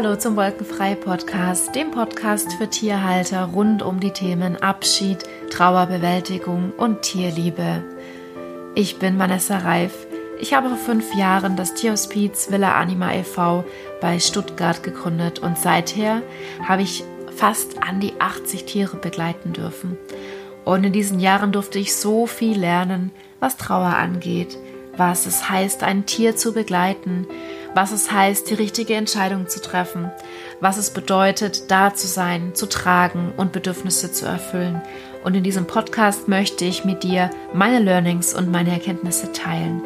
Hallo zum Wolkenfrei Podcast, dem Podcast für Tierhalter rund um die Themen Abschied, Trauerbewältigung und Tierliebe. Ich bin Vanessa Reif. Ich habe vor fünf Jahren das Tierhospiz Villa Anima e.V. bei Stuttgart gegründet und seither habe ich fast an die 80 Tiere begleiten dürfen. Und in diesen Jahren durfte ich so viel lernen, was Trauer angeht, was es heißt, ein Tier zu begleiten, was es heißt, die richtige Entscheidung zu treffen, was es bedeutet, da zu sein, zu tragen und Bedürfnisse zu erfüllen. Und in diesem Podcast möchte ich mit dir meine Learnings und meine Erkenntnisse teilen.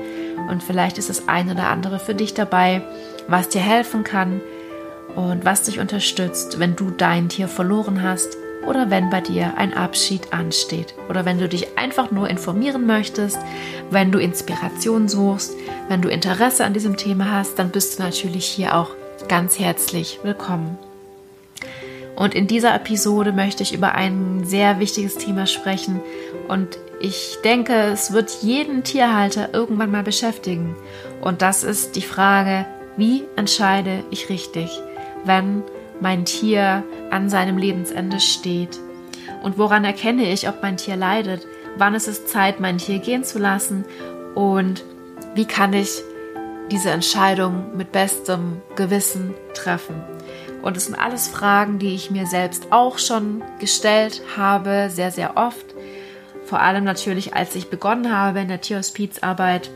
Und vielleicht ist das ein oder andere für dich dabei, was dir helfen kann und was dich unterstützt, wenn du dein Tier verloren hast oder wenn bei dir ein Abschied ansteht oder wenn du dich einfach nur informieren möchtest, wenn du Inspiration suchst, wenn du Interesse an diesem Thema hast, dann bist du natürlich hier auch ganz herzlich willkommen. Und in dieser Episode möchte ich über ein sehr wichtiges Thema sprechen und ich denke, es wird jeden Tierhalter irgendwann mal beschäftigen. Und das ist die Frage, wie entscheide ich richtig, wenn mein Tier an seinem Lebensende steht? Und woran erkenne ich, ob mein Tier leidet? Wann ist es Zeit, mein Tier gehen zu lassen? Und wie kann ich diese Entscheidung mit bestem Gewissen treffen? Und es sind alles Fragen, die ich mir selbst auch schon gestellt habe, sehr, sehr oft. Vor allem natürlich, als ich begonnen habe in der Tierhospizarbeit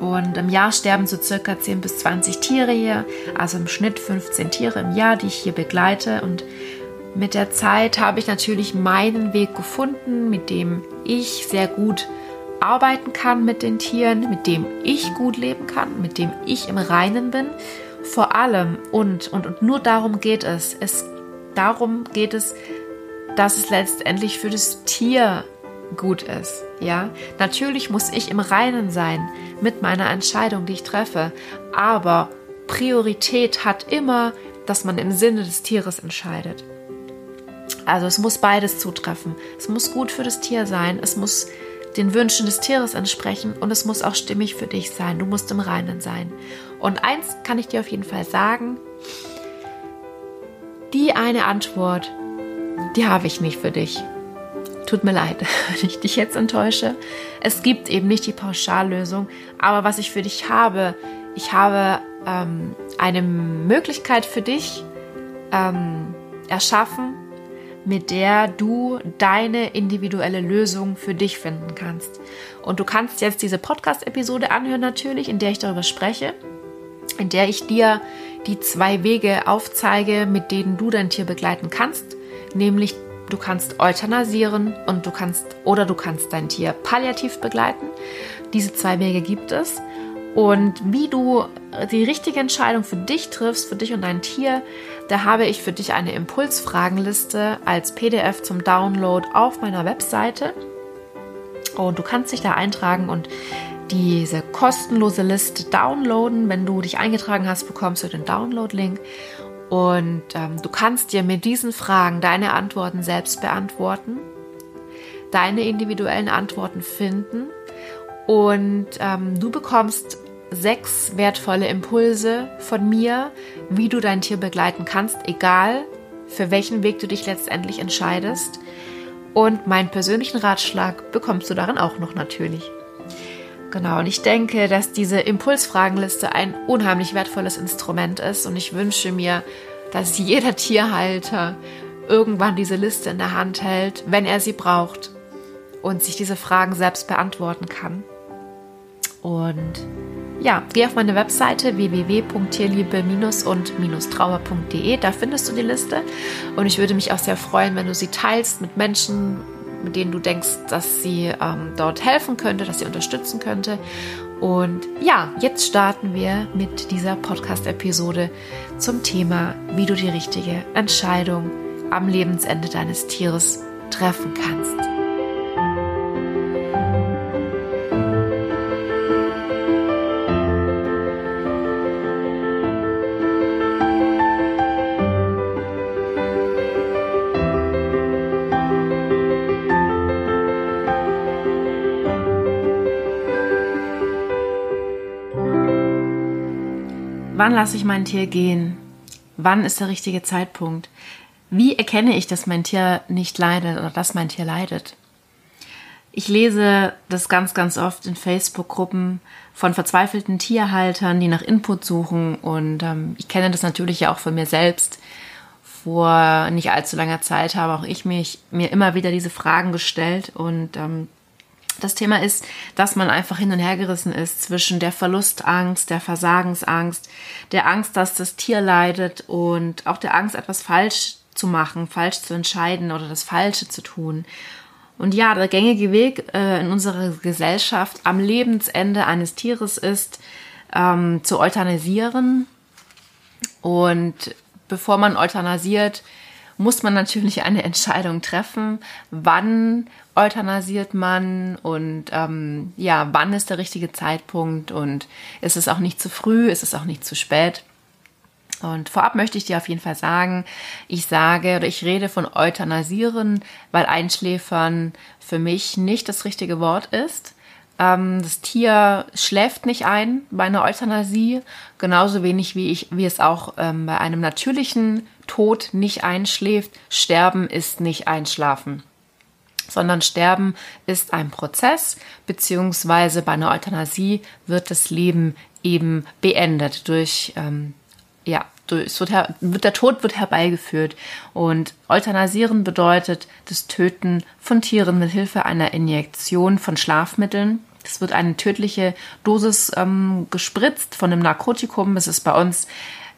und im Jahr sterben so circa 10 bis 20 Tiere hier, also im Schnitt 15 Tiere im Jahr, die ich hier begleite. Und mit der Zeit habe ich natürlich meinen Weg gefunden, mit dem ich sehr gut arbeiten kann mit den Tieren, mit dem ich gut leben kann, mit dem ich im Reinen bin. Vor allem und, und, und nur darum geht es. es. Darum geht es, dass es letztendlich für das Tier gut ist. Ja, natürlich muss ich im Reinen sein mit meiner Entscheidung, die ich treffe. Aber Priorität hat immer, dass man im Sinne des Tieres entscheidet. Also es muss beides zutreffen. Es muss gut für das Tier sein, es muss den Wünschen des Tieres entsprechen und es muss auch stimmig für dich sein. Du musst im Reinen sein. Und eins kann ich dir auf jeden Fall sagen, die eine Antwort, die habe ich nicht für dich. Tut mir leid, wenn ich dich jetzt enttäusche. Es gibt eben nicht die Pauschallösung, aber was ich für dich habe, ich habe ähm, eine Möglichkeit für dich ähm, erschaffen, mit der du deine individuelle Lösung für dich finden kannst. Und du kannst jetzt diese Podcast-Episode anhören natürlich, in der ich darüber spreche, in der ich dir die zwei Wege aufzeige, mit denen du dein Tier begleiten kannst, nämlich Du kannst euthanasieren und du kannst oder du kannst dein Tier palliativ begleiten. Diese zwei Wege gibt es. Und wie du die richtige Entscheidung für dich triffst, für dich und dein Tier, da habe ich für dich eine Impulsfragenliste als PDF zum Download auf meiner Webseite. Und du kannst dich da eintragen und diese kostenlose Liste downloaden. Wenn du dich eingetragen hast, bekommst du den Download-Link. Und ähm, du kannst dir mit diesen Fragen deine Antworten selbst beantworten, deine individuellen Antworten finden und ähm, du bekommst sechs wertvolle Impulse von mir, wie du dein Tier begleiten kannst, egal für welchen Weg du dich letztendlich entscheidest. Und meinen persönlichen Ratschlag bekommst du darin auch noch natürlich. Genau, und ich denke, dass diese Impulsfragenliste ein unheimlich wertvolles Instrument ist. Und ich wünsche mir, dass jeder Tierhalter irgendwann diese Liste in der Hand hält, wenn er sie braucht und sich diese Fragen selbst beantworten kann. Und ja, geh auf meine Webseite www.tierliebe- und-trauer.de, da findest du die Liste. Und ich würde mich auch sehr freuen, wenn du sie teilst mit Menschen, mit denen du denkst, dass sie ähm, dort helfen könnte, dass sie unterstützen könnte. Und ja, jetzt starten wir mit dieser Podcast-Episode zum Thema, wie du die richtige Entscheidung am Lebensende deines Tieres treffen kannst. Wann lasse ich mein Tier gehen? Wann ist der richtige Zeitpunkt? Wie erkenne ich, dass mein Tier nicht leidet oder dass mein Tier leidet? Ich lese das ganz, ganz oft in Facebook-Gruppen von verzweifelten Tierhaltern, die nach Input suchen. Und ähm, ich kenne das natürlich ja auch von mir selbst. Vor nicht allzu langer Zeit habe auch ich mich, mir immer wieder diese Fragen gestellt. Und ähm, das Thema ist, dass man einfach hin und her gerissen ist zwischen der Verlustangst, der Versagensangst, der Angst, dass das Tier leidet und auch der Angst, etwas falsch zu machen, falsch zu entscheiden oder das Falsche zu tun. Und ja, der gängige Weg äh, in unserer Gesellschaft am Lebensende eines Tieres ist, ähm, zu euthanasieren. Und bevor man euthanasiert, muss man natürlich eine Entscheidung treffen, wann euthanasiert man und ähm, ja, wann ist der richtige Zeitpunkt und ist es auch nicht zu früh, ist es auch nicht zu spät. Und vorab möchte ich dir auf jeden Fall sagen, ich sage oder ich rede von Euthanasieren, weil Einschläfern für mich nicht das richtige Wort ist. Ähm, das Tier schläft nicht ein bei einer Euthanasie, genauso wenig wie ich, wie es auch ähm, bei einem natürlichen Tod nicht einschläft. Sterben ist nicht einschlafen sondern Sterben ist ein Prozess, beziehungsweise bei einer Euthanasie wird das Leben eben beendet durch ähm, ja, es wird, wird, der Tod wird herbeigeführt. Und Euthanasieren bedeutet das Töten von Tieren mit Hilfe einer Injektion von Schlafmitteln. Es wird eine tödliche Dosis ähm, gespritzt von einem Narkotikum. Es ist bei uns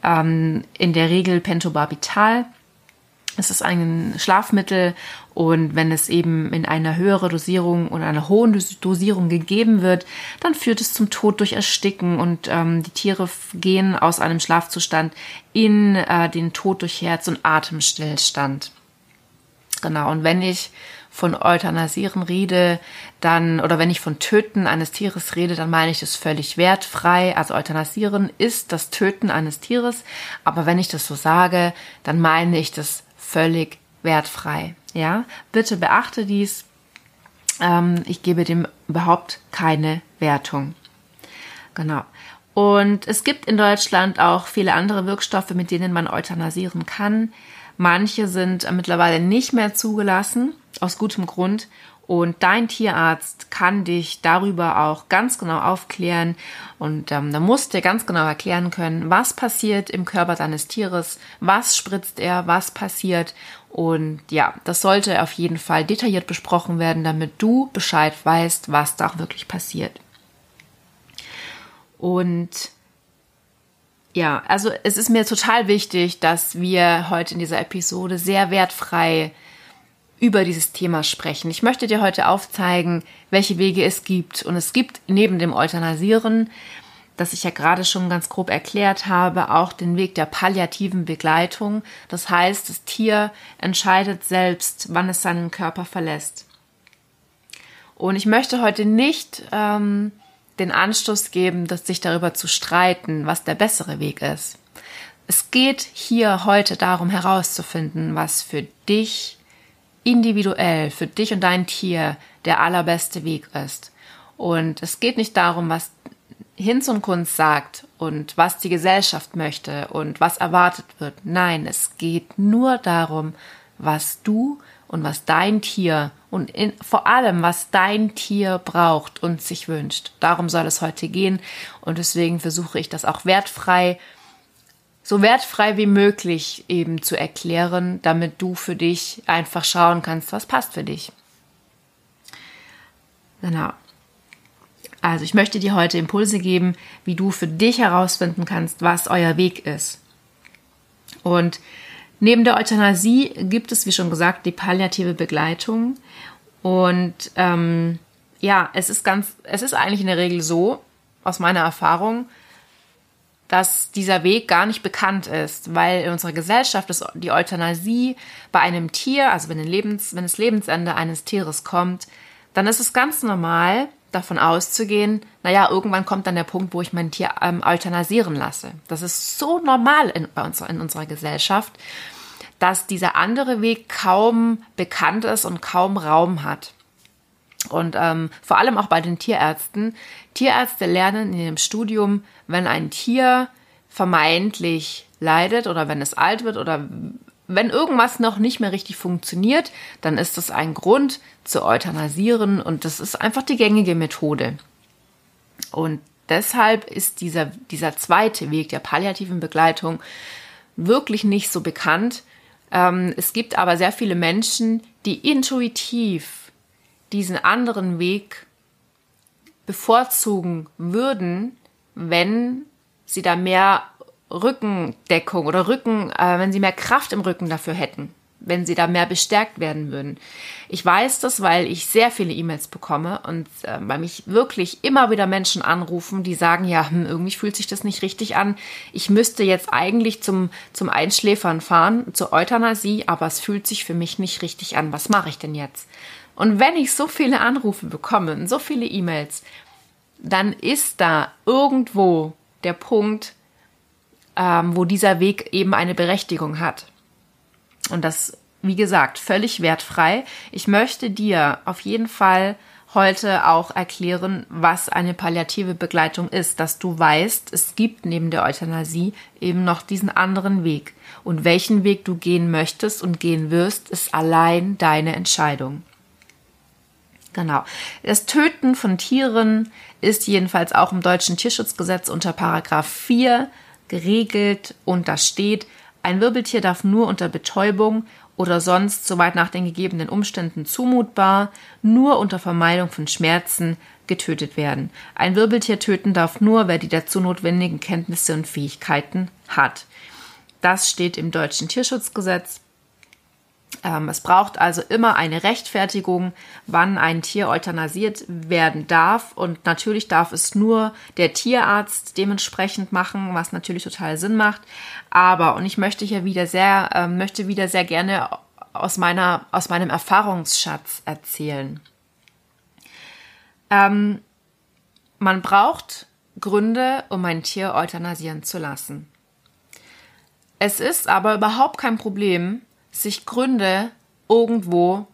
ähm, in der Regel Pentobarbital. Es ist ein Schlafmittel und wenn es eben in einer höheren Dosierung oder einer hohen Dosierung gegeben wird, dann führt es zum Tod durch Ersticken und ähm, die Tiere gehen aus einem Schlafzustand in äh, den Tod durch Herz- und Atemstillstand. Genau, und wenn ich von Euthanasieren rede, dann, oder wenn ich von Töten eines Tieres rede, dann meine ich das völlig wertfrei. Also Euthanasieren ist das Töten eines Tieres, aber wenn ich das so sage, dann meine ich das völlig wertfrei. Ja, bitte beachte dies. Ähm, ich gebe dem überhaupt keine Wertung. Genau. Und es gibt in Deutschland auch viele andere Wirkstoffe, mit denen man euthanasieren kann. Manche sind mittlerweile nicht mehr zugelassen, aus gutem Grund. Und dein Tierarzt kann dich darüber auch ganz genau aufklären und ähm, da musst dir ganz genau erklären können, was passiert im Körper deines Tieres, was spritzt er, was passiert. Und ja, das sollte auf jeden Fall detailliert besprochen werden, damit du Bescheid weißt, was da auch wirklich passiert. Und ja, also es ist mir total wichtig, dass wir heute in dieser Episode sehr wertfrei über dieses Thema sprechen. Ich möchte dir heute aufzeigen, welche Wege es gibt. Und es gibt neben dem Euthanasieren, das ich ja gerade schon ganz grob erklärt habe, auch den Weg der palliativen Begleitung. Das heißt, das Tier entscheidet selbst, wann es seinen Körper verlässt. Und ich möchte heute nicht ähm, den Anstoß geben, dass sich darüber zu streiten, was der bessere Weg ist. Es geht hier heute darum herauszufinden, was für dich individuell für dich und dein Tier der allerbeste Weg ist. Und es geht nicht darum, was Hinz und Kunst sagt und was die Gesellschaft möchte und was erwartet wird. Nein, es geht nur darum, was du und was dein Tier und in, vor allem, was dein Tier braucht und sich wünscht. Darum soll es heute gehen und deswegen versuche ich das auch wertfrei so wertfrei wie möglich eben zu erklären, damit du für dich einfach schauen kannst, was passt für dich. Genau. Also ich möchte dir heute Impulse geben, wie du für dich herausfinden kannst, was euer Weg ist. Und neben der Euthanasie gibt es, wie schon gesagt, die palliative Begleitung. Und ähm, ja, es ist ganz, es ist eigentlich in der Regel so, aus meiner Erfahrung, dass dieser Weg gar nicht bekannt ist, weil in unserer Gesellschaft ist die Euthanasie bei einem Tier, also wenn, Lebens, wenn das Lebensende eines Tieres kommt, dann ist es ganz normal, davon auszugehen, naja, irgendwann kommt dann der Punkt, wo ich mein Tier ähm, euthanasieren lasse. Das ist so normal in, bei uns, in unserer Gesellschaft, dass dieser andere Weg kaum bekannt ist und kaum Raum hat. Und ähm, vor allem auch bei den Tierärzten. Tierärzte lernen in dem Studium, wenn ein Tier vermeintlich leidet oder wenn es alt wird oder wenn irgendwas noch nicht mehr richtig funktioniert, dann ist das ein Grund zu euthanasieren und das ist einfach die gängige Methode. Und deshalb ist dieser, dieser zweite Weg der palliativen Begleitung wirklich nicht so bekannt. Ähm, es gibt aber sehr viele Menschen, die intuitiv diesen anderen Weg bevorzugen würden, wenn sie da mehr Rückendeckung oder Rücken, äh, wenn sie mehr Kraft im Rücken dafür hätten, wenn sie da mehr bestärkt werden würden. Ich weiß das, weil ich sehr viele E-Mails bekomme und äh, weil mich wirklich immer wieder Menschen anrufen, die sagen, ja, hm, irgendwie fühlt sich das nicht richtig an. Ich müsste jetzt eigentlich zum, zum Einschläfern fahren, zur Euthanasie, aber es fühlt sich für mich nicht richtig an. Was mache ich denn jetzt? Und wenn ich so viele Anrufe bekomme so viele E-Mails, dann ist da irgendwo der Punkt, ähm, wo dieser Weg eben eine Berechtigung hat. Und das, wie gesagt, völlig wertfrei. Ich möchte dir auf jeden Fall heute auch erklären, was eine palliative Begleitung ist, dass du weißt, es gibt neben der Euthanasie eben noch diesen anderen Weg. Und welchen Weg du gehen möchtest und gehen wirst, ist allein deine Entscheidung. Genau. Das Töten von Tieren ist jedenfalls auch im deutschen Tierschutzgesetz unter Paragraph 4 geregelt und da steht, ein Wirbeltier darf nur unter Betäubung oder sonst soweit nach den gegebenen Umständen zumutbar, nur unter Vermeidung von Schmerzen getötet werden. Ein Wirbeltier töten darf nur, wer die dazu notwendigen Kenntnisse und Fähigkeiten hat. Das steht im deutschen Tierschutzgesetz es braucht also immer eine Rechtfertigung, wann ein Tier euthanasiert werden darf. Und natürlich darf es nur der Tierarzt dementsprechend machen, was natürlich total Sinn macht. Aber, und ich möchte hier wieder sehr, äh, möchte wieder sehr gerne aus meiner, aus meinem Erfahrungsschatz erzählen. Ähm, man braucht Gründe, um ein Tier euthanasieren zu lassen. Es ist aber überhaupt kein Problem, sich Gründe irgendwo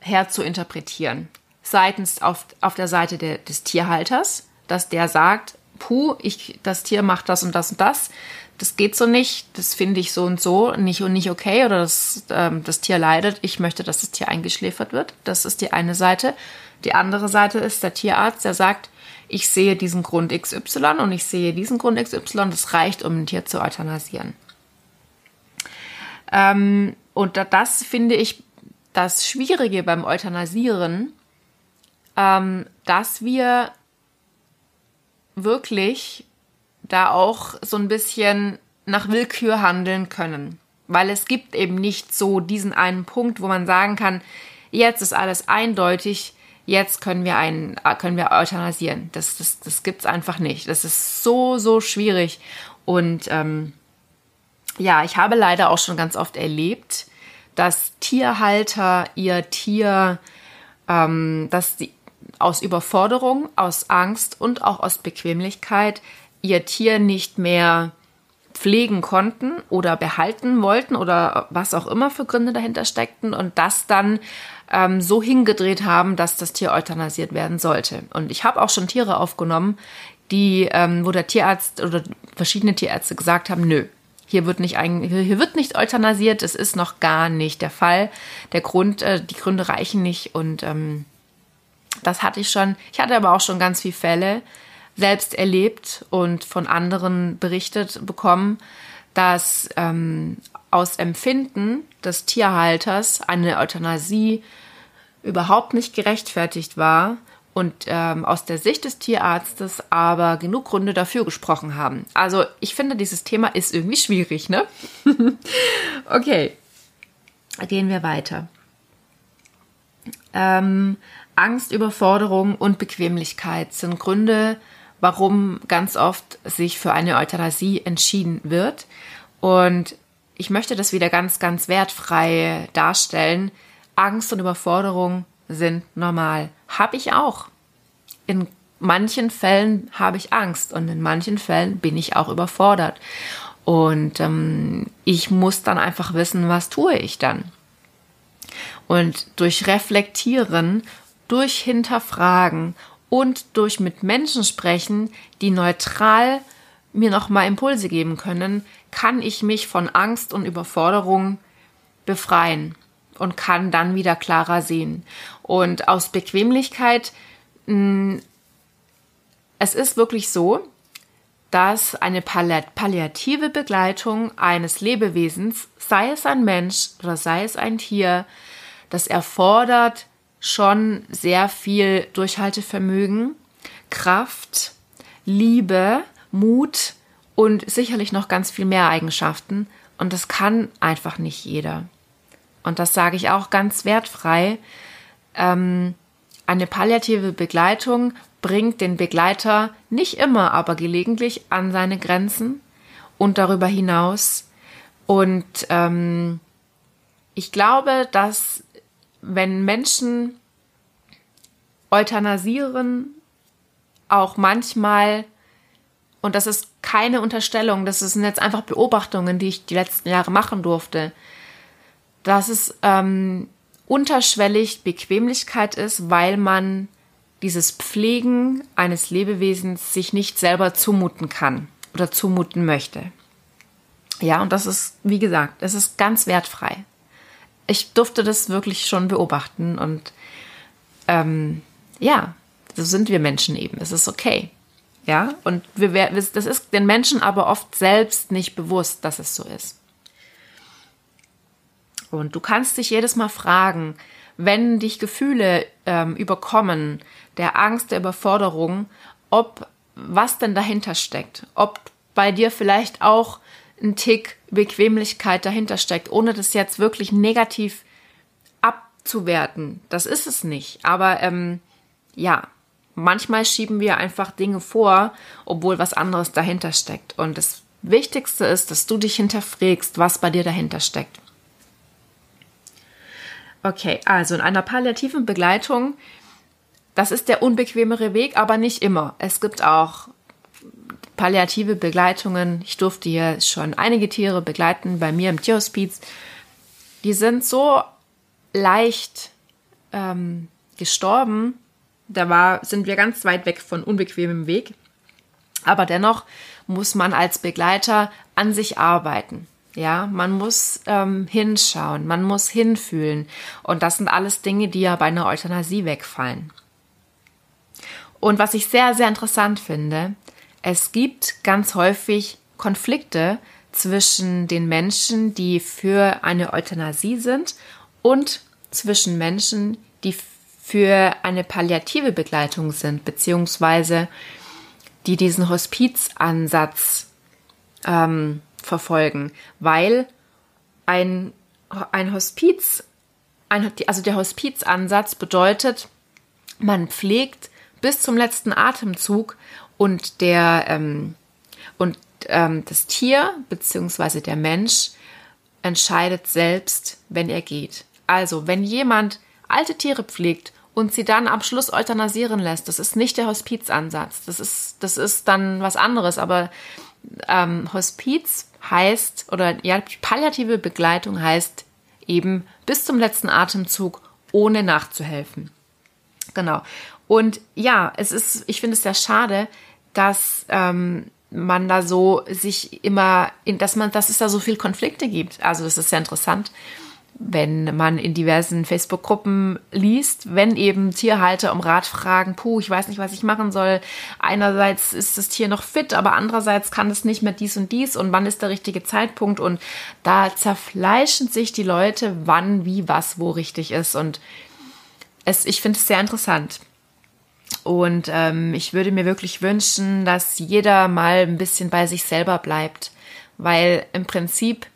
herzuinterpretieren. Seitens auf, auf der Seite der, des Tierhalters, dass der sagt, puh, ich, das Tier macht das und das und das. Das geht so nicht, das finde ich so und so nicht und nicht okay oder das, ähm, das Tier leidet. Ich möchte, dass das Tier eingeschläfert wird. Das ist die eine Seite. Die andere Seite ist der Tierarzt, der sagt, ich sehe diesen Grund XY und ich sehe diesen Grund XY, das reicht, um ein Tier zu euthanasieren. Ähm, und das finde ich das Schwierige beim Euthanasieren, ähm, dass wir wirklich da auch so ein bisschen nach Willkür handeln können. Weil es gibt eben nicht so diesen einen Punkt, wo man sagen kann, jetzt ist alles eindeutig, jetzt können wir einen, können wir euthanasieren. Das, das, das gibt's einfach nicht. Das ist so, so schwierig. Und ähm, ja, ich habe leider auch schon ganz oft erlebt, dass Tierhalter ihr Tier, ähm, dass sie aus Überforderung, aus Angst und auch aus Bequemlichkeit ihr Tier nicht mehr pflegen konnten oder behalten wollten oder was auch immer für Gründe dahinter steckten und das dann ähm, so hingedreht haben, dass das Tier euthanasiert werden sollte. Und ich habe auch schon Tiere aufgenommen, die, ähm, wo der Tierarzt oder verschiedene Tierärzte gesagt haben, nö, hier wird nicht hier wird nicht euthanasiert, es ist noch gar nicht der Fall. Der Grund, äh, die Gründe reichen nicht und ähm, das hatte ich schon. Ich hatte aber auch schon ganz viele Fälle selbst erlebt und von anderen berichtet bekommen, dass ähm, aus Empfinden des Tierhalters eine Euthanasie überhaupt nicht gerechtfertigt war und ähm, aus der Sicht des Tierarztes aber genug Gründe dafür gesprochen haben. Also ich finde, dieses Thema ist irgendwie schwierig, ne? okay, gehen wir weiter. Ähm, Angst, Überforderung und Bequemlichkeit sind Gründe, warum ganz oft sich für eine Euthanasie entschieden wird. Und ich möchte das wieder ganz, ganz wertfrei darstellen. Angst und Überforderung sind normal. Habe ich auch. In manchen Fällen habe ich Angst und in manchen Fällen bin ich auch überfordert. Und ähm, ich muss dann einfach wissen, was tue ich dann. Und durch Reflektieren, durch Hinterfragen und durch mit Menschen sprechen, die neutral mir nochmal Impulse geben können, kann ich mich von Angst und Überforderung befreien und kann dann wieder klarer sehen. Und aus Bequemlichkeit, mh, es ist wirklich so, dass eine palliative Begleitung eines Lebewesens, sei es ein Mensch oder sei es ein Tier, das erfordert schon sehr viel Durchhaltevermögen, Kraft, Liebe, Mut und sicherlich noch ganz viel mehr Eigenschaften. Und das kann einfach nicht jeder. Und das sage ich auch ganz wertfrei. Ähm, eine palliative Begleitung bringt den Begleiter nicht immer, aber gelegentlich an seine Grenzen und darüber hinaus. Und ähm, ich glaube, dass wenn Menschen euthanasieren, auch manchmal, und das ist keine Unterstellung, das sind jetzt einfach Beobachtungen, die ich die letzten Jahre machen durfte, dass es ähm, unterschwellig Bequemlichkeit ist, weil man dieses Pflegen eines Lebewesens sich nicht selber zumuten kann oder zumuten möchte. Ja, und das ist, wie gesagt, es ist ganz wertfrei. Ich durfte das wirklich schon beobachten und ähm, ja, so sind wir Menschen eben. Es ist okay. Ja, und wir, das ist den Menschen aber oft selbst nicht bewusst, dass es so ist. Und du kannst dich jedes Mal fragen, wenn dich Gefühle ähm, überkommen, der Angst, der Überforderung, ob was denn dahinter steckt, ob bei dir vielleicht auch ein Tick Bequemlichkeit dahinter steckt, ohne das jetzt wirklich negativ abzuwerten. Das ist es nicht. Aber ähm, ja, manchmal schieben wir einfach Dinge vor, obwohl was anderes dahinter steckt. Und das Wichtigste ist, dass du dich hinterfragst, was bei dir dahinter steckt. Okay, also in einer palliativen Begleitung, das ist der unbequemere Weg, aber nicht immer. Es gibt auch palliative Begleitungen. Ich durfte hier schon einige Tiere begleiten bei mir im Tierhospiz. Die sind so leicht ähm, gestorben. Da war, sind wir ganz weit weg von unbequemem Weg. Aber dennoch muss man als Begleiter an sich arbeiten. Ja, man muss ähm, hinschauen, man muss hinfühlen. Und das sind alles Dinge, die ja bei einer Euthanasie wegfallen. Und was ich sehr, sehr interessant finde, es gibt ganz häufig Konflikte zwischen den Menschen, die für eine Euthanasie sind und zwischen Menschen, die für eine palliative Begleitung sind, beziehungsweise die diesen Hospizansatz ähm, verfolgen, weil ein, ein Hospiz, ein, also der Hospizansatz bedeutet, man pflegt bis zum letzten Atemzug und der ähm, und ähm, das Tier bzw. der Mensch entscheidet selbst, wenn er geht. Also, wenn jemand alte Tiere pflegt und sie dann am Schluss euthanasieren lässt, das ist nicht der Hospizansatz. Das ist, das ist dann was anderes. Aber ähm, Hospiz heißt, oder ja, palliative Begleitung heißt eben bis zum letzten Atemzug ohne nachzuhelfen. Genau. Und ja, es ist, ich finde es sehr schade, dass ähm, man da so sich immer, dass man, dass es da so viel Konflikte gibt. Also das ist sehr interessant wenn man in diversen Facebook-Gruppen liest, wenn eben Tierhalter um Rat fragen, puh, ich weiß nicht, was ich machen soll. Einerseits ist das Tier noch fit, aber andererseits kann es nicht mehr dies und dies und wann ist der richtige Zeitpunkt und da zerfleischen sich die Leute, wann, wie, was, wo richtig ist und es, ich finde es sehr interessant. Und ähm, ich würde mir wirklich wünschen, dass jeder mal ein bisschen bei sich selber bleibt, weil im Prinzip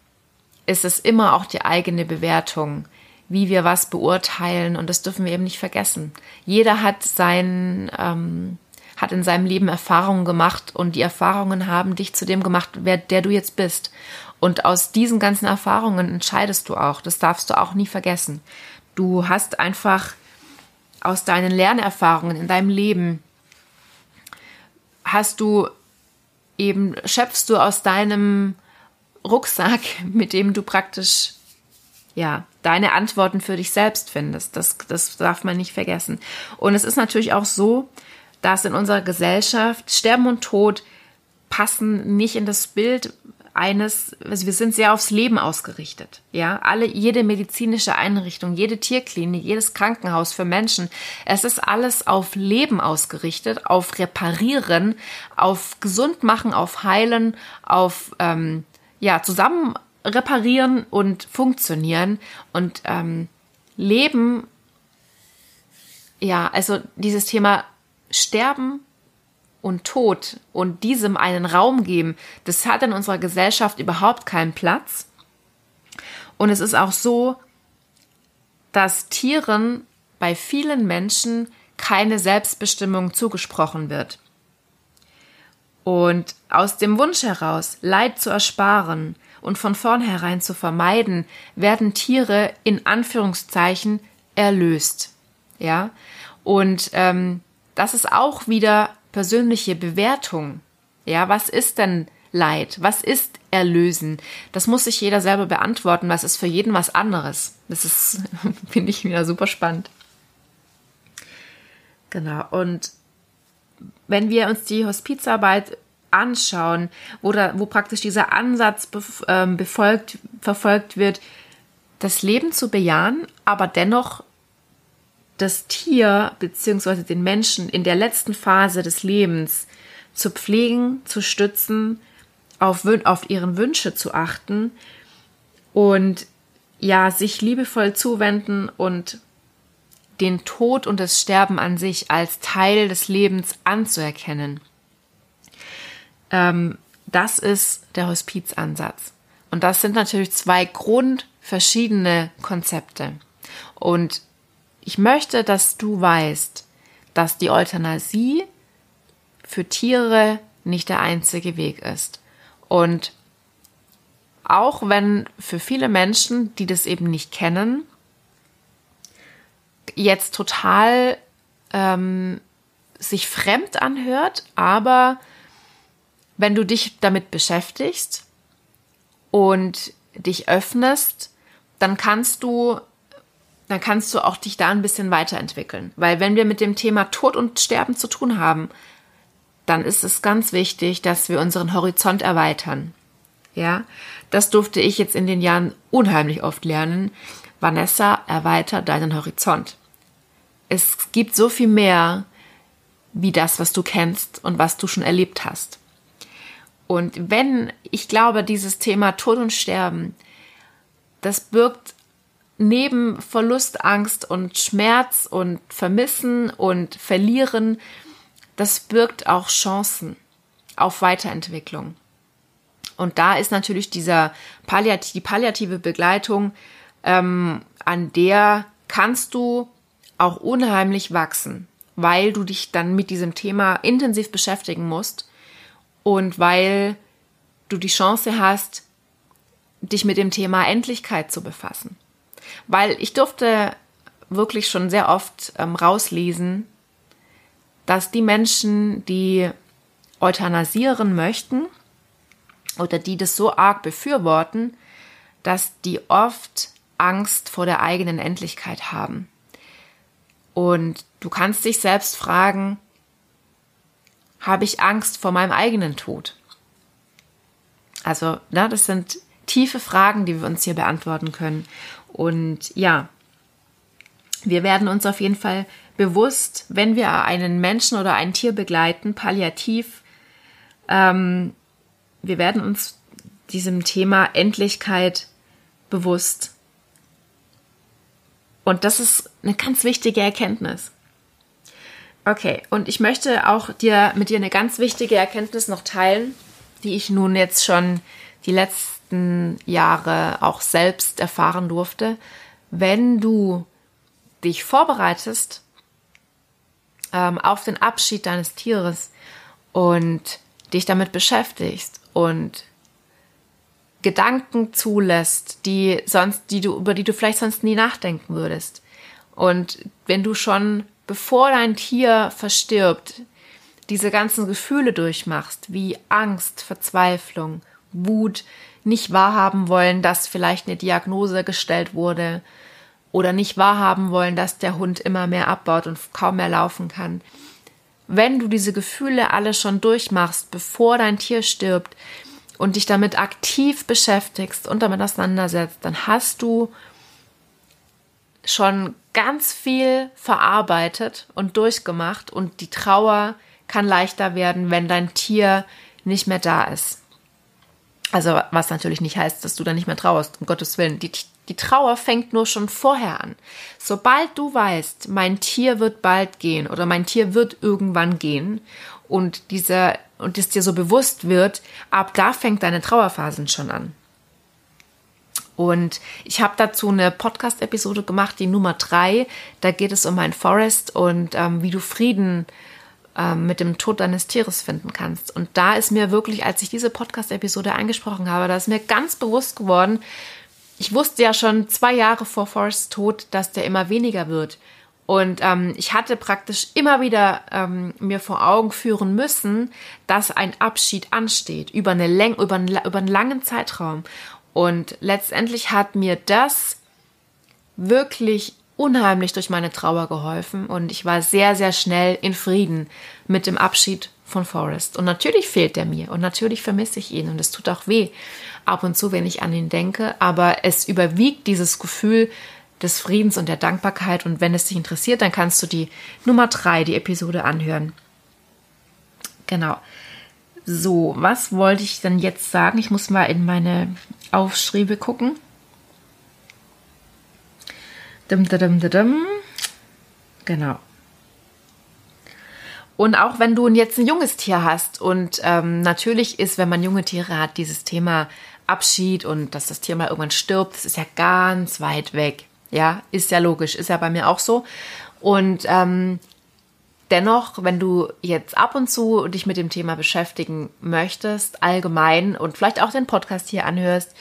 ist es immer auch die eigene Bewertung, wie wir was beurteilen und das dürfen wir eben nicht vergessen. Jeder hat sein, ähm, hat in seinem Leben Erfahrungen gemacht und die Erfahrungen haben dich zu dem gemacht, wer der du jetzt bist. Und aus diesen ganzen Erfahrungen entscheidest du auch. Das darfst du auch nie vergessen. Du hast einfach aus deinen Lernerfahrungen in deinem Leben hast du eben schöpfst du aus deinem Rucksack, mit dem du praktisch ja, deine Antworten für dich selbst findest. Das, das darf man nicht vergessen. Und es ist natürlich auch so, dass in unserer Gesellschaft Sterben und Tod passen nicht in das Bild eines, also wir sind sehr aufs Leben ausgerichtet. Ja, alle, jede medizinische Einrichtung, jede Tierklinik, jedes Krankenhaus für Menschen, es ist alles auf Leben ausgerichtet, auf Reparieren, auf gesund machen, auf heilen, auf ähm, ja zusammen reparieren und funktionieren und ähm, Leben. Ja, also dieses Thema Sterben und Tod und diesem einen Raum geben, das hat in unserer Gesellschaft überhaupt keinen Platz. Und es ist auch so, dass Tieren bei vielen Menschen keine Selbstbestimmung zugesprochen wird. Und aus dem Wunsch heraus, Leid zu ersparen und von vornherein zu vermeiden, werden Tiere in Anführungszeichen erlöst. Ja, und ähm, das ist auch wieder persönliche Bewertung. Ja, was ist denn Leid? Was ist Erlösen? Das muss sich jeder selber beantworten. Was ist für jeden was anderes? Das ist, finde ich wieder super spannend. Genau. Und wenn wir uns die Hospizarbeit anschauen, wo, da, wo praktisch dieser Ansatz ähm, befolgt, verfolgt wird, das Leben zu bejahen, aber dennoch das Tier bzw. den Menschen in der letzten Phase des Lebens zu pflegen, zu stützen, auf, auf ihren Wünsche zu achten und ja, sich liebevoll zuwenden und den Tod und das Sterben an sich als Teil des Lebens anzuerkennen. Ähm, das ist der Hospizansatz. Und das sind natürlich zwei grundverschiedene Konzepte. Und ich möchte, dass du weißt, dass die Euthanasie für Tiere nicht der einzige Weg ist. Und auch wenn für viele Menschen, die das eben nicht kennen, jetzt total ähm, sich fremd anhört, aber wenn du dich damit beschäftigst und dich öffnest, dann kannst du dann kannst du auch dich da ein bisschen weiterentwickeln. Weil wenn wir mit dem Thema Tod und Sterben zu tun haben, dann ist es ganz wichtig, dass wir unseren Horizont erweitern. Ja, das durfte ich jetzt in den Jahren unheimlich oft lernen. Vanessa, erweiter deinen Horizont. Es gibt so viel mehr wie das, was du kennst und was du schon erlebt hast. Und wenn, ich glaube, dieses Thema Tod und Sterben, das birgt neben Verlustangst und Schmerz und Vermissen und Verlieren, das birgt auch Chancen auf Weiterentwicklung. Und da ist natürlich dieser Palliat die palliative Begleitung, ähm, an der kannst du auch unheimlich wachsen, weil du dich dann mit diesem Thema intensiv beschäftigen musst und weil du die Chance hast, dich mit dem Thema Endlichkeit zu befassen. Weil ich durfte wirklich schon sehr oft ähm, rauslesen, dass die Menschen, die euthanasieren möchten oder die das so arg befürworten, dass die oft Angst vor der eigenen Endlichkeit haben. Und du kannst dich selbst fragen, habe ich Angst vor meinem eigenen Tod? Also, na, das sind tiefe Fragen, die wir uns hier beantworten können. Und ja, wir werden uns auf jeden Fall bewusst, wenn wir einen Menschen oder ein Tier begleiten, palliativ, ähm, wir werden uns diesem Thema Endlichkeit bewusst. Und das ist eine ganz wichtige Erkenntnis. Okay, und ich möchte auch dir mit dir eine ganz wichtige Erkenntnis noch teilen, die ich nun jetzt schon die letzten Jahre auch selbst erfahren durfte, wenn du dich vorbereitest ähm, auf den Abschied deines Tieres und dich damit beschäftigst und Gedanken zulässt, die sonst, die du, über die du vielleicht sonst nie nachdenken würdest. Und wenn du schon, bevor dein Tier verstirbt, diese ganzen Gefühle durchmachst, wie Angst, Verzweiflung, Wut, nicht wahrhaben wollen, dass vielleicht eine Diagnose gestellt wurde oder nicht wahrhaben wollen, dass der Hund immer mehr abbaut und kaum mehr laufen kann. wenn du diese Gefühle alle schon durchmachst, bevor dein Tier stirbt und dich damit aktiv beschäftigst und damit auseinandersetzt, dann hast du schon ganz viel verarbeitet und durchgemacht und die Trauer kann leichter werden, wenn dein Tier nicht mehr da ist. Also was natürlich nicht heißt, dass du dann nicht mehr trauerst, um Gottes Willen. Die, die Trauer fängt nur schon vorher an. Sobald du weißt, mein Tier wird bald gehen oder mein Tier wird irgendwann gehen und dieser und es dir so bewusst wird, ab da fängt deine Trauerphasen schon an. Und ich habe dazu eine Podcast-Episode gemacht, die Nummer drei. Da geht es um ein Forest und ähm, wie du Frieden ähm, mit dem Tod deines Tieres finden kannst. Und da ist mir wirklich, als ich diese Podcast-Episode angesprochen habe, da ist mir ganz bewusst geworden, ich wusste ja schon zwei Jahre vor Forests Tod, dass der immer weniger wird. Und ähm, ich hatte praktisch immer wieder ähm, mir vor Augen führen müssen, dass ein Abschied ansteht über, eine Läng über, einen, über einen langen Zeitraum. Und letztendlich hat mir das wirklich unheimlich durch meine Trauer geholfen und ich war sehr, sehr schnell in Frieden mit dem Abschied von Forrest. Und natürlich fehlt er mir und natürlich vermisse ich ihn und es tut auch weh ab und zu, wenn ich an ihn denke, aber es überwiegt dieses Gefühl des Friedens und der Dankbarkeit und wenn es dich interessiert, dann kannst du die Nummer drei, die Episode anhören. Genau. So, was wollte ich denn jetzt sagen? Ich muss mal in meine Aufschriebe gucken. Dim, dim, dim, dim. Genau. Und auch wenn du jetzt ein junges Tier hast und ähm, natürlich ist, wenn man junge Tiere hat, dieses Thema Abschied und dass das Tier mal irgendwann stirbt, das ist ja ganz weit weg. Ja, ist ja logisch, ist ja bei mir auch so. Und ähm, Dennoch, wenn du jetzt ab und zu dich mit dem Thema beschäftigen möchtest, allgemein und vielleicht auch den Podcast hier anhörst,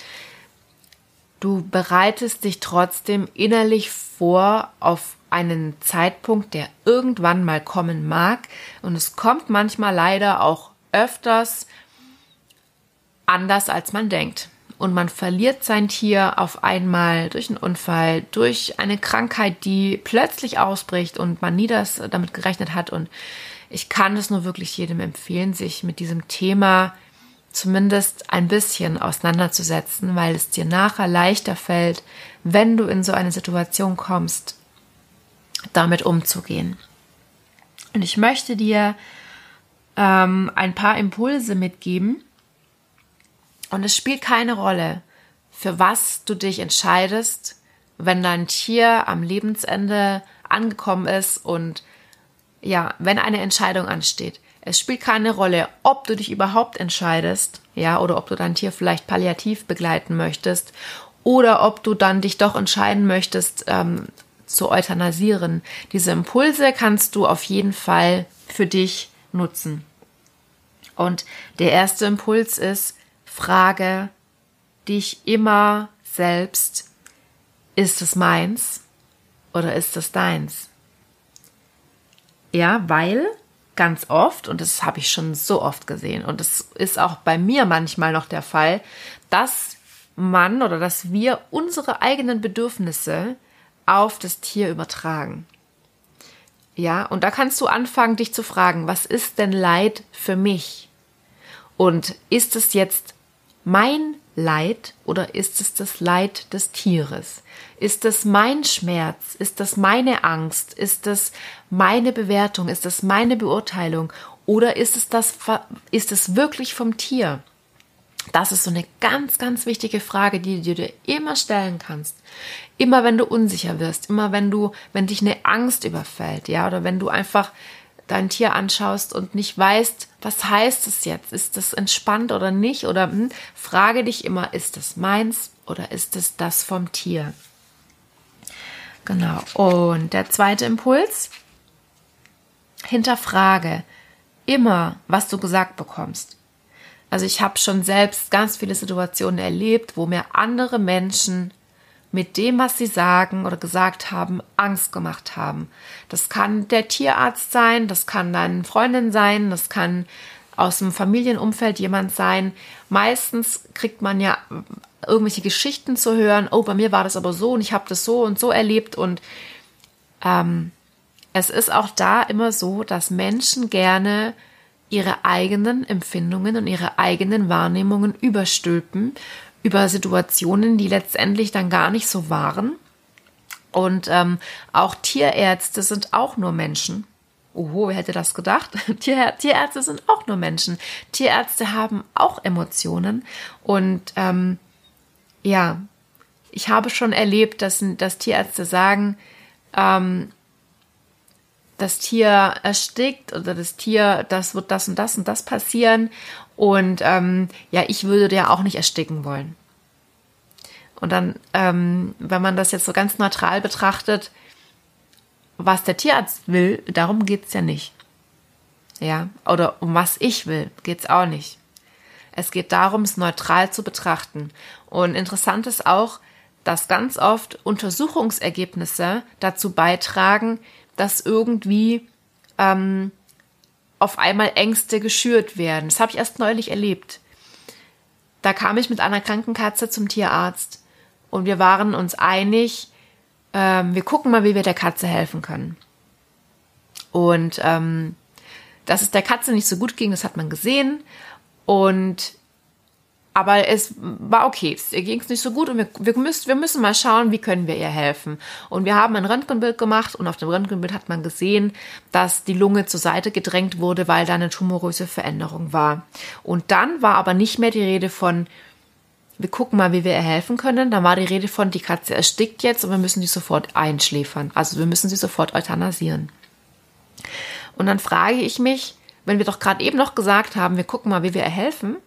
du bereitest dich trotzdem innerlich vor auf einen Zeitpunkt, der irgendwann mal kommen mag. Und es kommt manchmal leider auch öfters anders, als man denkt und man verliert sein Tier auf einmal durch einen Unfall, durch eine Krankheit, die plötzlich ausbricht und man nie das damit gerechnet hat. Und ich kann es nur wirklich jedem empfehlen, sich mit diesem Thema zumindest ein bisschen auseinanderzusetzen, weil es dir nachher leichter fällt, wenn du in so eine Situation kommst, damit umzugehen. Und ich möchte dir ähm, ein paar Impulse mitgeben, und es spielt keine Rolle, für was du dich entscheidest, wenn dein Tier am Lebensende angekommen ist und ja, wenn eine Entscheidung ansteht. Es spielt keine Rolle, ob du dich überhaupt entscheidest, ja, oder ob du dein Tier vielleicht palliativ begleiten möchtest oder ob du dann dich doch entscheiden möchtest, ähm, zu euthanasieren. Diese Impulse kannst du auf jeden Fall für dich nutzen. Und der erste Impuls ist, frage dich immer selbst, ist es meins oder ist es deins? Ja, weil ganz oft, und das habe ich schon so oft gesehen, und das ist auch bei mir manchmal noch der Fall, dass man oder dass wir unsere eigenen Bedürfnisse auf das Tier übertragen. Ja, und da kannst du anfangen, dich zu fragen, was ist denn Leid für mich? Und ist es jetzt mein Leid oder ist es das Leid des Tieres? Ist es mein Schmerz? Ist das meine Angst? Ist es meine Bewertung? Ist es meine Beurteilung? Oder ist es das, ist es wirklich vom Tier? Das ist so eine ganz, ganz wichtige Frage, die du dir immer stellen kannst. Immer wenn du unsicher wirst, immer wenn du, wenn dich eine Angst überfällt, ja, oder wenn du einfach dein Tier anschaust und nicht weißt, was heißt es jetzt? Ist das entspannt oder nicht? Oder hm, frage dich immer, ist das meins oder ist es das vom Tier? Genau. Und der zweite Impuls, hinterfrage immer, was du gesagt bekommst. Also ich habe schon selbst ganz viele Situationen erlebt, wo mir andere Menschen mit dem, was sie sagen oder gesagt haben, Angst gemacht haben. Das kann der Tierarzt sein, das kann deine Freundin sein, das kann aus dem Familienumfeld jemand sein. Meistens kriegt man ja irgendwelche Geschichten zu hören. Oh, bei mir war das aber so und ich habe das so und so erlebt und ähm, es ist auch da immer so, dass Menschen gerne ihre eigenen Empfindungen und ihre eigenen Wahrnehmungen überstülpen über Situationen, die letztendlich dann gar nicht so waren. Und ähm, auch Tierärzte sind auch nur Menschen. Oho, wer hätte das gedacht? Tier, Tierärzte sind auch nur Menschen. Tierärzte haben auch Emotionen. Und ähm, ja, ich habe schon erlebt, dass, dass Tierärzte sagen, ähm, das Tier erstickt oder das Tier, das wird das und das und das passieren. Und ähm, ja, ich würde ja auch nicht ersticken wollen. Und dann, ähm, wenn man das jetzt so ganz neutral betrachtet, was der Tierarzt will, darum geht's ja nicht. Ja, oder um was ich will, geht's auch nicht. Es geht darum, es neutral zu betrachten. Und interessant ist auch, dass ganz oft Untersuchungsergebnisse dazu beitragen, dass irgendwie ähm, auf einmal Ängste geschürt werden. Das habe ich erst neulich erlebt. Da kam ich mit einer kranken Katze zum Tierarzt und wir waren uns einig, ähm, wir gucken mal, wie wir der Katze helfen können. Und ähm, dass es der Katze nicht so gut ging, das hat man gesehen. Und aber es war okay. Ihr ging es nicht so gut und wir, wir, müssen, wir müssen mal schauen, wie können wir ihr helfen. Und wir haben ein Röntgenbild gemacht und auf dem Röntgenbild hat man gesehen, dass die Lunge zur Seite gedrängt wurde, weil da eine tumoröse Veränderung war. Und dann war aber nicht mehr die Rede von, wir gucken mal, wie wir ihr helfen können. Da war die Rede von, die Katze erstickt jetzt und wir müssen sie sofort einschläfern. Also wir müssen sie sofort euthanasieren. Und dann frage ich mich, wenn wir doch gerade eben noch gesagt haben, wir gucken mal, wie wir ihr helfen,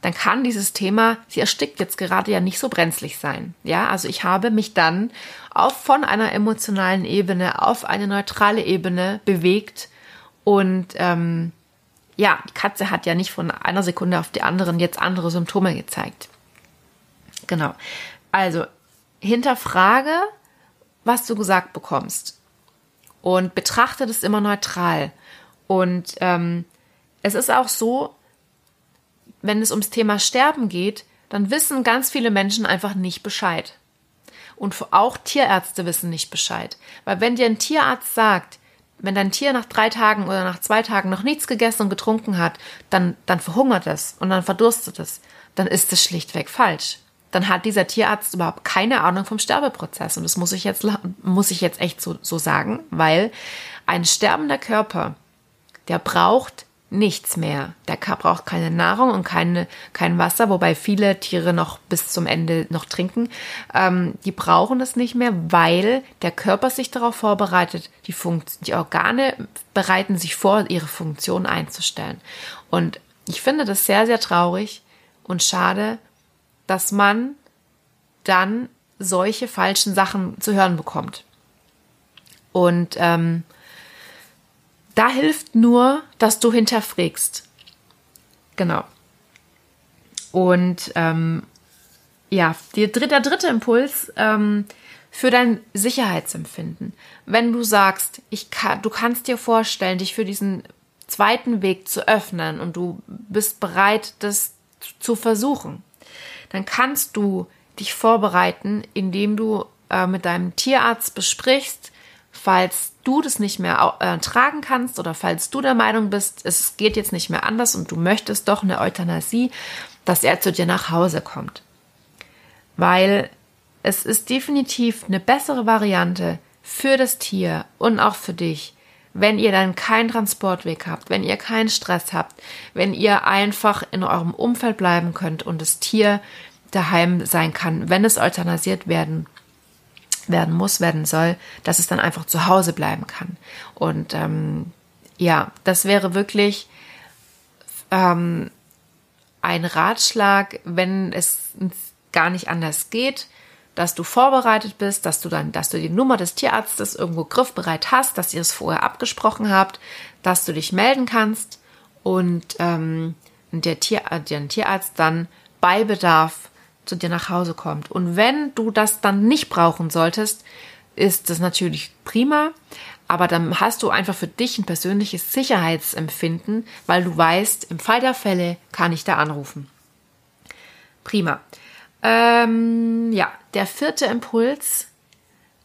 dann kann dieses Thema, sie erstickt jetzt gerade ja nicht so brenzlig sein. Ja, also ich habe mich dann auch von einer emotionalen Ebene auf eine neutrale Ebene bewegt und ähm, ja, die Katze hat ja nicht von einer Sekunde auf die anderen jetzt andere Symptome gezeigt. Genau. Also hinterfrage, was du gesagt bekommst und betrachte das immer neutral. Und ähm, es ist auch so, wenn es ums Thema Sterben geht, dann wissen ganz viele Menschen einfach nicht Bescheid. Und auch Tierärzte wissen nicht Bescheid. Weil wenn dir ein Tierarzt sagt, wenn dein Tier nach drei Tagen oder nach zwei Tagen noch nichts gegessen und getrunken hat, dann, dann verhungert es und dann verdurstet es, dann ist es schlichtweg falsch. Dann hat dieser Tierarzt überhaupt keine Ahnung vom Sterbeprozess. Und das muss ich jetzt, muss ich jetzt echt so, so sagen, weil ein sterbender Körper, der braucht nichts mehr. Der braucht keine Nahrung und keine, kein Wasser, wobei viele Tiere noch bis zum Ende noch trinken. Ähm, die brauchen das nicht mehr, weil der Körper sich darauf vorbereitet, die, die Organe bereiten sich vor, ihre Funktion einzustellen. Und ich finde das sehr, sehr traurig und schade, dass man dann solche falschen Sachen zu hören bekommt. Und ähm, da hilft nur, dass du hinterfragst. Genau. Und ähm, ja, die, der dritte Impuls ähm, für dein Sicherheitsempfinden. Wenn du sagst, ich kann, du kannst dir vorstellen, dich für diesen zweiten Weg zu öffnen und du bist bereit, das zu versuchen, dann kannst du dich vorbereiten, indem du äh, mit deinem Tierarzt besprichst, falls du das nicht mehr äh, tragen kannst oder falls du der Meinung bist, es geht jetzt nicht mehr anders und du möchtest doch eine Euthanasie, dass er zu dir nach Hause kommt. Weil es ist definitiv eine bessere Variante für das Tier und auch für dich, wenn ihr dann keinen Transportweg habt, wenn ihr keinen Stress habt, wenn ihr einfach in eurem Umfeld bleiben könnt und das Tier daheim sein kann, wenn es euthanasiert werden werden muss, werden soll, dass es dann einfach zu Hause bleiben kann. Und ähm, ja, das wäre wirklich ähm, ein Ratschlag, wenn es gar nicht anders geht, dass du vorbereitet bist, dass du dann, dass du die Nummer des Tierarztes irgendwo griffbereit hast, dass ihr es vorher abgesprochen habt, dass du dich melden kannst und ähm, der, Tier, der Tierarzt dann bei Bedarf zu dir nach Hause kommt. Und wenn du das dann nicht brauchen solltest, ist das natürlich prima, aber dann hast du einfach für dich ein persönliches Sicherheitsempfinden, weil du weißt, im Fall der Fälle kann ich da anrufen. Prima. Ähm, ja, der vierte Impuls,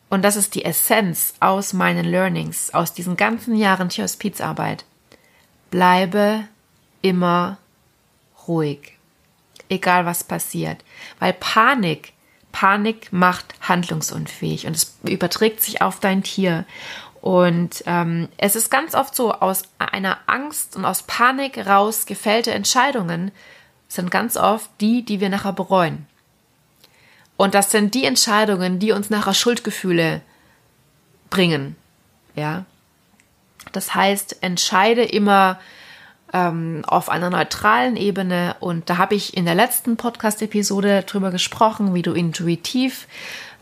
und das ist die Essenz aus meinen Learnings, aus diesen ganzen Jahren Tierhospizarbeit, bleibe immer ruhig, egal was passiert, weil Panik, Panik macht handlungsunfähig und es überträgt sich auf dein Tier. Und ähm, es ist ganz oft so, aus einer Angst und aus Panik raus gefällte Entscheidungen sind ganz oft die, die wir nachher bereuen. Und das sind die Entscheidungen, die uns nachher Schuldgefühle bringen. Ja. Das heißt, entscheide immer ähm, auf einer neutralen Ebene. Und da habe ich in der letzten Podcast-Episode drüber gesprochen, wie du intuitiv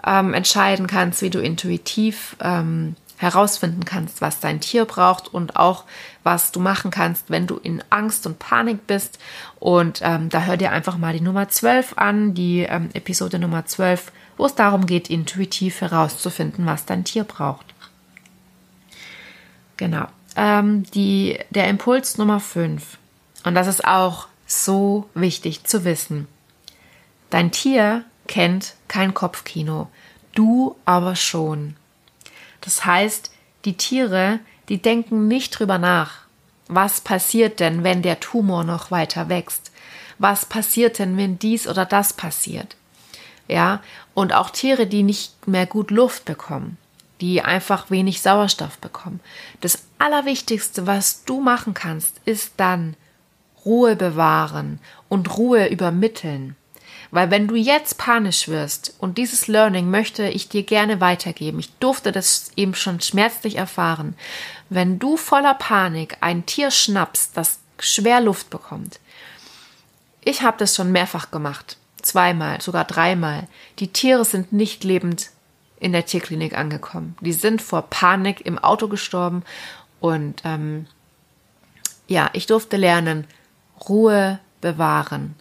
ähm, entscheiden kannst, wie du intuitiv ähm, herausfinden kannst, was dein Tier braucht und auch was du machen kannst, wenn du in Angst und Panik bist. Und ähm, da hör dir einfach mal die Nummer 12 an, die ähm, Episode Nummer 12, wo es darum geht, intuitiv herauszufinden, was dein Tier braucht. Genau. Ähm, die, der Impuls Nummer 5. Und das ist auch so wichtig zu wissen. Dein Tier kennt kein Kopfkino, du aber schon. Das heißt, die Tiere, die denken nicht drüber nach, was passiert denn, wenn der Tumor noch weiter wächst? Was passiert denn, wenn dies oder das passiert? Ja, und auch Tiere, die nicht mehr gut Luft bekommen, die einfach wenig Sauerstoff bekommen. Das Allerwichtigste, was du machen kannst, ist dann Ruhe bewahren und Ruhe übermitteln. Weil wenn du jetzt panisch wirst, und dieses Learning möchte ich dir gerne weitergeben, ich durfte das eben schon schmerzlich erfahren, wenn du voller Panik ein Tier schnappst, das schwer Luft bekommt, ich habe das schon mehrfach gemacht, zweimal, sogar dreimal. Die Tiere sind nicht lebend in der Tierklinik angekommen. Die sind vor Panik im Auto gestorben und ähm, ja, ich durfte lernen, Ruhe bewahren,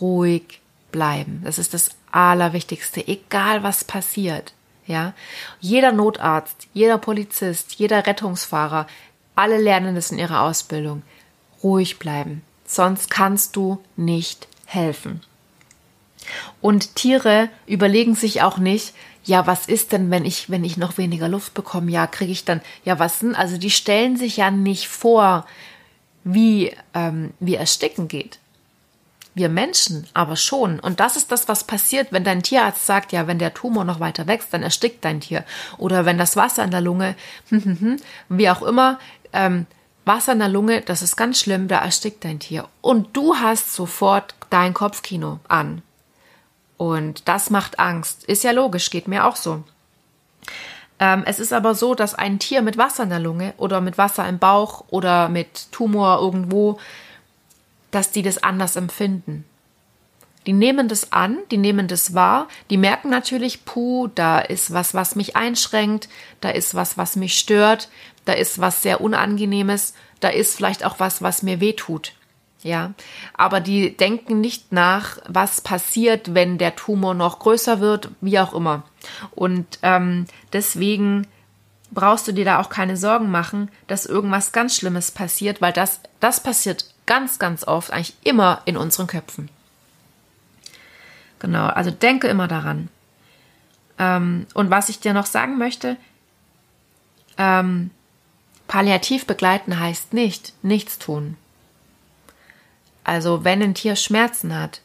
ruhig bleiben. Das ist das Allerwichtigste, egal was passiert. Ja, jeder Notarzt, jeder Polizist, jeder Rettungsfahrer, alle lernen das in ihrer Ausbildung. Ruhig bleiben, sonst kannst du nicht helfen. Und Tiere überlegen sich auch nicht, ja, was ist denn, wenn ich, wenn ich noch weniger Luft bekomme? Ja, kriege ich dann, ja, was denn? Also die stellen sich ja nicht vor, wie, ähm, wie ersticken geht. Wir Menschen aber schon. Und das ist das, was passiert, wenn dein Tierarzt sagt, ja, wenn der Tumor noch weiter wächst, dann erstickt dein Tier. Oder wenn das Wasser in der Lunge, wie auch immer, ähm, Wasser in der Lunge, das ist ganz schlimm, da erstickt dein Tier. Und du hast sofort dein Kopfkino an. Und das macht Angst. Ist ja logisch, geht mir auch so. Ähm, es ist aber so, dass ein Tier mit Wasser in der Lunge oder mit Wasser im Bauch oder mit Tumor irgendwo dass die das anders empfinden. Die nehmen das an, die nehmen das wahr, die merken natürlich, puh, da ist was, was mich einschränkt, da ist was, was mich stört, da ist was sehr Unangenehmes, da ist vielleicht auch was, was mir weh tut. Ja, aber die denken nicht nach, was passiert, wenn der Tumor noch größer wird, wie auch immer. Und ähm, deswegen brauchst du dir da auch keine Sorgen machen, dass irgendwas ganz Schlimmes passiert, weil das, das passiert ganz, ganz oft, eigentlich immer in unseren Köpfen. Genau, also denke immer daran. Ähm, und was ich dir noch sagen möchte, ähm, palliativ begleiten heißt nicht nichts tun. Also wenn ein Tier Schmerzen hat,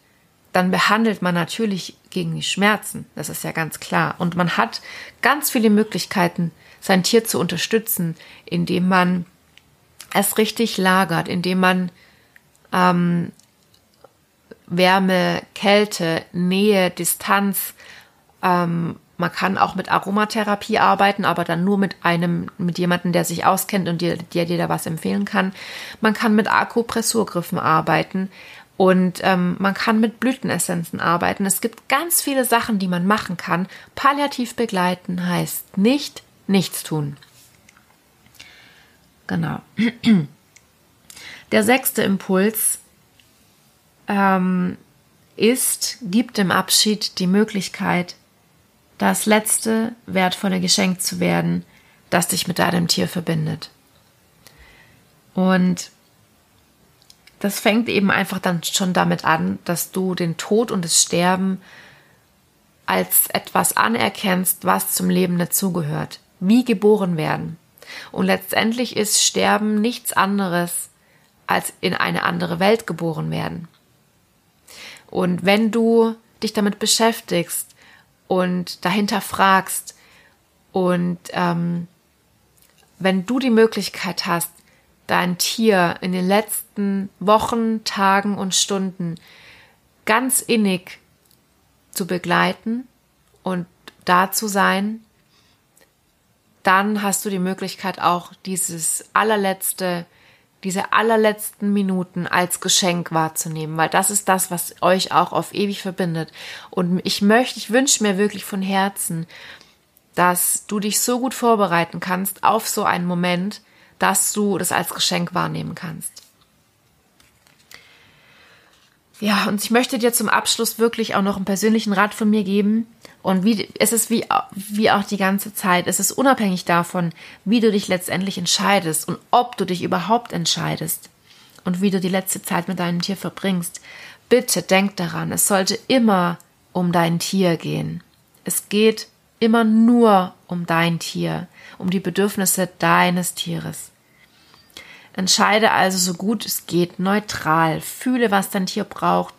dann behandelt man natürlich gegen die Schmerzen. Das ist ja ganz klar. Und man hat ganz viele Möglichkeiten, sein Tier zu unterstützen, indem man es richtig lagert, indem man ähm, Wärme, Kälte, Nähe, Distanz. Ähm, man kann auch mit Aromatherapie arbeiten, aber dann nur mit einem, mit jemandem, der sich auskennt und dir, der dir da was empfehlen kann. Man kann mit Akupressurgriffen arbeiten und ähm, man kann mit Blütenessenzen arbeiten. Es gibt ganz viele Sachen, die man machen kann. Palliativ begleiten heißt nicht nichts tun. Genau. Der sechste Impuls ähm, ist, gibt dem Abschied die Möglichkeit, das letzte wertvolle Geschenk zu werden, das dich mit deinem Tier verbindet. Und das fängt eben einfach dann schon damit an, dass du den Tod und das Sterben als etwas anerkennst, was zum Leben dazugehört. Wie geboren werden. Und letztendlich ist Sterben nichts anderes als in eine andere Welt geboren werden. Und wenn du dich damit beschäftigst und dahinter fragst. Und ähm, wenn du die Möglichkeit hast, dein Tier in den letzten Wochen, Tagen und Stunden ganz innig zu begleiten und da zu sein, dann hast du die Möglichkeit auch dieses allerletzte, diese allerletzten Minuten als Geschenk wahrzunehmen, weil das ist das, was euch auch auf ewig verbindet. Und ich möchte, ich wünsche mir wirklich von Herzen, dass du dich so gut vorbereiten kannst auf so einen Moment, dass du das als Geschenk wahrnehmen kannst. Ja, und ich möchte dir zum Abschluss wirklich auch noch einen persönlichen Rat von mir geben. Und wie, es ist wie, wie auch die ganze Zeit, es ist unabhängig davon, wie du dich letztendlich entscheidest und ob du dich überhaupt entscheidest und wie du die letzte Zeit mit deinem Tier verbringst. Bitte denk daran, es sollte immer um dein Tier gehen. Es geht immer nur um dein Tier, um die Bedürfnisse deines Tieres. Entscheide also so gut es geht neutral. Fühle, was dein Tier braucht.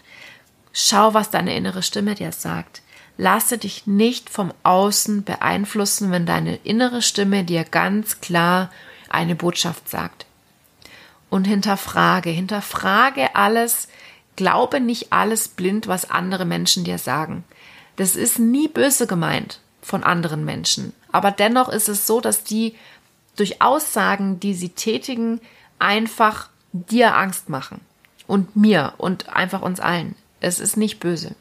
Schau, was deine innere Stimme dir sagt. Lasse dich nicht vom Außen beeinflussen, wenn deine innere Stimme dir ganz klar eine Botschaft sagt. Und hinterfrage, hinterfrage alles, glaube nicht alles blind, was andere Menschen dir sagen. Das ist nie böse gemeint von anderen Menschen. Aber dennoch ist es so, dass die durch Aussagen, die sie tätigen, einfach dir Angst machen. Und mir und einfach uns allen. Es ist nicht böse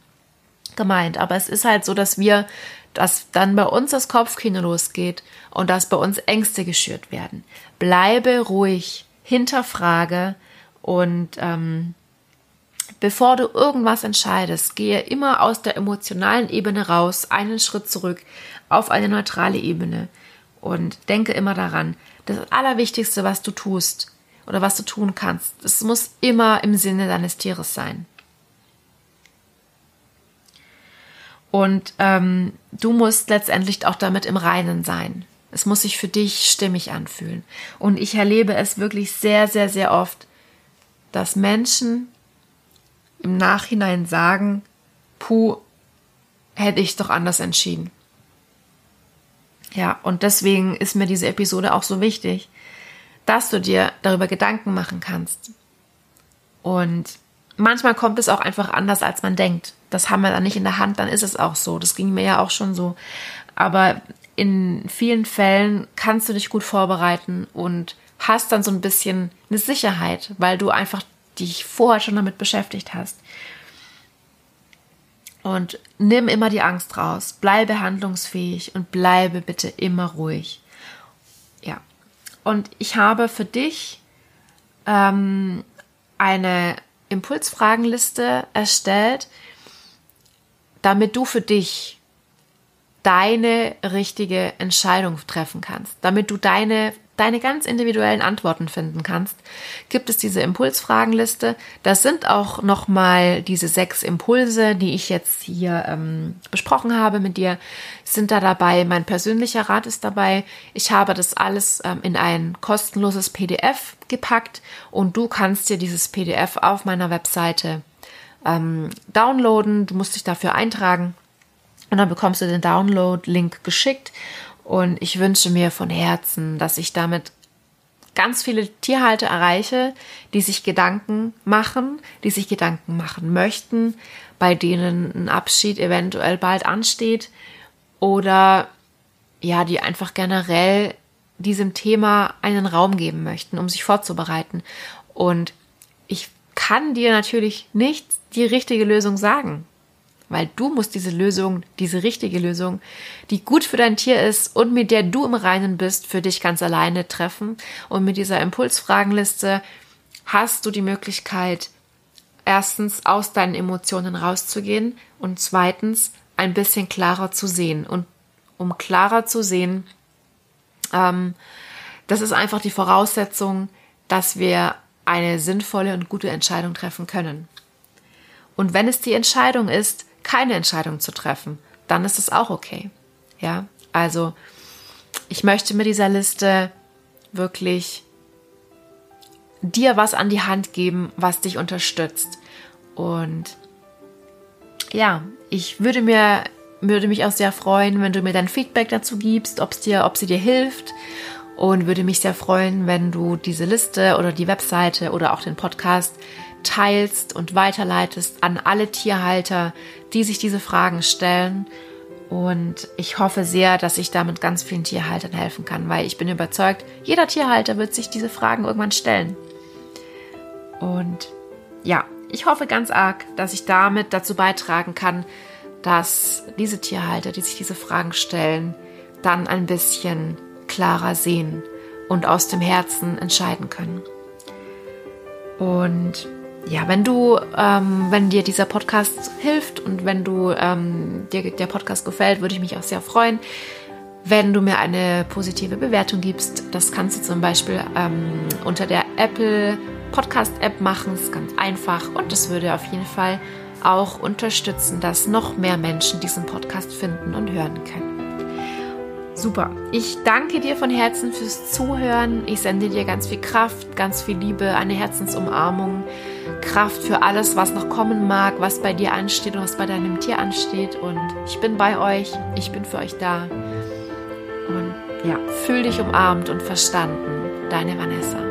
gemeint, aber es ist halt so, dass wir, dass dann bei uns das Kopfkino losgeht und dass bei uns Ängste geschürt werden. Bleibe ruhig, hinterfrage und ähm, bevor du irgendwas entscheidest, gehe immer aus der emotionalen Ebene raus, einen Schritt zurück auf eine neutrale Ebene und denke immer daran, das Allerwichtigste, was du tust, oder was du tun kannst. Es muss immer im Sinne deines Tieres sein. Und ähm, du musst letztendlich auch damit im Reinen sein. Es muss sich für dich stimmig anfühlen. Und ich erlebe es wirklich sehr, sehr, sehr oft, dass Menschen im Nachhinein sagen, puh, hätte ich doch anders entschieden. Ja, und deswegen ist mir diese Episode auch so wichtig, dass du dir darüber Gedanken machen kannst. Und manchmal kommt es auch einfach anders, als man denkt. Das haben wir dann nicht in der Hand, dann ist es auch so. Das ging mir ja auch schon so. Aber in vielen Fällen kannst du dich gut vorbereiten und hast dann so ein bisschen eine Sicherheit, weil du einfach dich vorher schon damit beschäftigt hast. Und nimm immer die Angst raus, bleibe handlungsfähig und bleibe bitte immer ruhig. Und ich habe für dich ähm, eine Impulsfragenliste erstellt, damit du für dich deine richtige Entscheidung treffen kannst, damit du deine deine ganz individuellen Antworten finden kannst, gibt es diese Impulsfragenliste. Das sind auch nochmal diese sechs Impulse, die ich jetzt hier ähm, besprochen habe mit dir, sind da dabei. Mein persönlicher Rat ist dabei. Ich habe das alles ähm, in ein kostenloses PDF gepackt und du kannst dir dieses PDF auf meiner Webseite ähm, downloaden. Du musst dich dafür eintragen. Und dann bekommst du den Download-Link geschickt und ich wünsche mir von Herzen, dass ich damit ganz viele Tierhalter erreiche, die sich Gedanken machen, die sich Gedanken machen möchten, bei denen ein Abschied eventuell bald ansteht oder ja, die einfach generell diesem Thema einen Raum geben möchten, um sich vorzubereiten. Und ich kann dir natürlich nicht die richtige Lösung sagen weil du musst diese Lösung, diese richtige Lösung, die gut für dein Tier ist und mit der du im Reinen bist, für dich ganz alleine treffen. Und mit dieser Impulsfragenliste hast du die Möglichkeit, erstens aus deinen Emotionen rauszugehen und zweitens ein bisschen klarer zu sehen. Und um klarer zu sehen, ähm, das ist einfach die Voraussetzung, dass wir eine sinnvolle und gute Entscheidung treffen können. Und wenn es die Entscheidung ist, keine Entscheidung zu treffen, dann ist es auch okay. Ja, also ich möchte mit dieser Liste wirklich dir was an die Hand geben, was dich unterstützt. Und ja, ich würde mir würde mich auch sehr freuen, wenn du mir dein Feedback dazu gibst, ob's dir, ob sie dir hilft. Und würde mich sehr freuen, wenn du diese Liste oder die Webseite oder auch den Podcast teilst und weiterleitest an alle Tierhalter, die sich diese Fragen stellen. Und ich hoffe sehr, dass ich damit ganz vielen Tierhaltern helfen kann, weil ich bin überzeugt, jeder Tierhalter wird sich diese Fragen irgendwann stellen. Und ja, ich hoffe ganz arg, dass ich damit dazu beitragen kann, dass diese Tierhalter, die sich diese Fragen stellen, dann ein bisschen klarer sehen und aus dem Herzen entscheiden können. Und ja, wenn du, ähm, wenn dir dieser Podcast hilft und wenn du ähm, dir der Podcast gefällt, würde ich mich auch sehr freuen, wenn du mir eine positive Bewertung gibst. Das kannst du zum Beispiel ähm, unter der Apple Podcast App machen. Das ist ganz einfach und das würde auf jeden Fall auch unterstützen, dass noch mehr Menschen diesen Podcast finden und hören können. Super. Ich danke dir von Herzen fürs Zuhören. Ich sende dir ganz viel Kraft, ganz viel Liebe, eine Herzensumarmung, Kraft für alles, was noch kommen mag, was bei dir ansteht und was bei deinem Tier ansteht. Und ich bin bei euch. Ich bin für euch da. Und ja, fühl dich umarmt und verstanden. Deine Vanessa.